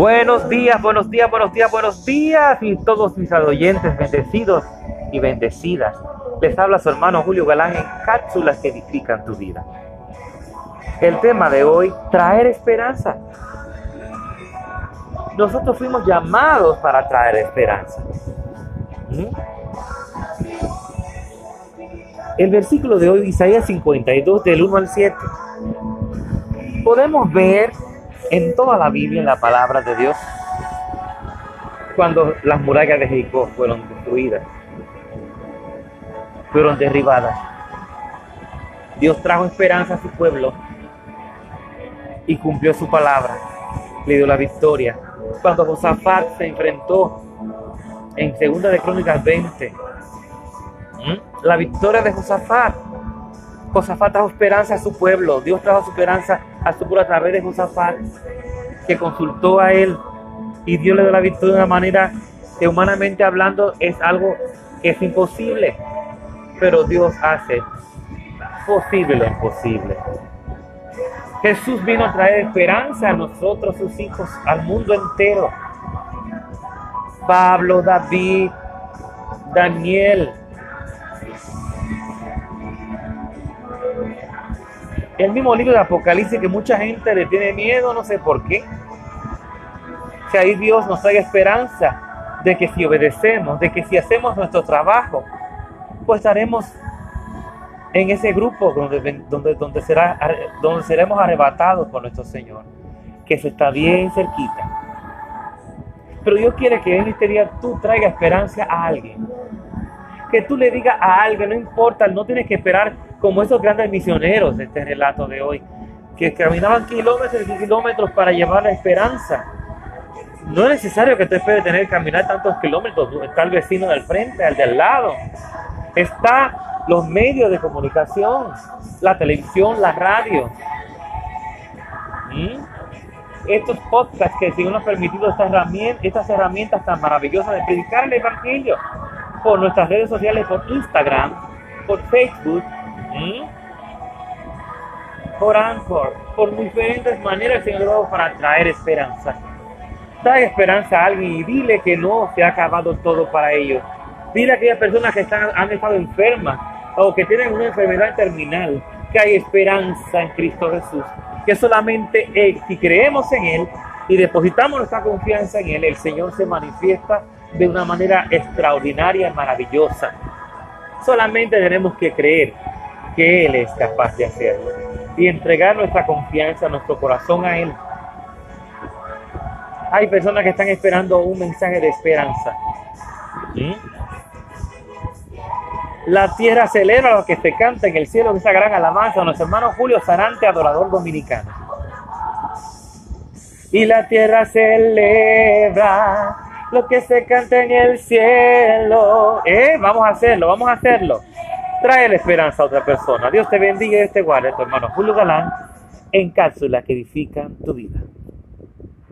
Buenos días, buenos días, buenos días, buenos días y todos mis oyentes bendecidos y bendecidas. Les habla su hermano Julio Galán en cápsulas que edifican tu vida. El tema de hoy, traer esperanza. Nosotros fuimos llamados para traer esperanza. ¿Mm? El versículo de hoy, Isaías 52, del 1 al 7. Podemos ver en toda la Biblia, en la palabra de Dios, cuando las murallas de Jericó fueron destruidas, fueron derribadas. Dios trajo esperanza a su pueblo y cumplió su palabra, le dio la victoria. Cuando Josafat se enfrentó en Segunda de Crónicas 20, la victoria de Josafat. Josafat trajo esperanza a su pueblo, Dios trajo esperanza a su pueblo a través de Josafat, que consultó a él y Dios le dio la victoria de una manera que humanamente hablando es algo que es imposible, pero Dios hace posible lo imposible. Jesús vino a traer esperanza a nosotros, sus hijos, al mundo entero. Pablo, David, Daniel. El mismo libro de Apocalipsis que mucha gente le tiene miedo, no sé por qué. Que ahí Dios nos trae esperanza de que si obedecemos, de que si hacemos nuestro trabajo, pues estaremos en ese grupo donde, donde, donde, será, donde seremos arrebatados por nuestro Señor, que se está bien cerquita. Pero Dios quiere que en este día tú traigas esperanza a alguien. Que tú le digas a alguien, no importa, no tienes que esperar como esos grandes misioneros de este relato de hoy, que caminaban kilómetros y kilómetros para llevar la esperanza. No es necesario que tú esperes tener que caminar tantos kilómetros, está el vecino del frente, al del lado. Está los medios de comunicación, la televisión, la radio. ¿Mm? Estos podcasts que si nos han permitido estas herramientas, estas herramientas tan maravillosas de predicar el Evangelio por nuestras redes sociales, por Instagram, por Facebook, por Anchor, por diferentes maneras, Señor, para traer esperanza. Trae esperanza a alguien y dile que no se ha acabado todo para ellos. Dile a aquellas personas que están, han estado enfermas o que tienen una enfermedad terminal que hay esperanza en Cristo Jesús. Que solamente si creemos en Él y depositamos nuestra confianza en Él, el Señor se manifiesta de una manera extraordinaria y maravillosa. Solamente tenemos que creer que Él es capaz de hacerlo y entregar nuestra confianza, nuestro corazón a Él. Hay personas que están esperando un mensaje de esperanza. La tierra celebra lo que se canta en el cielo, esa gran alabanza a nuestro hermano Julio Sarante, adorador dominicano. Y la tierra celebra lo que se canta en el cielo. Eh, vamos a hacerlo, vamos a hacerlo. Trae la esperanza a otra persona. Dios te bendiga y te guarde, tu hermano Julio Galán, en cápsulas que edifican tu vida.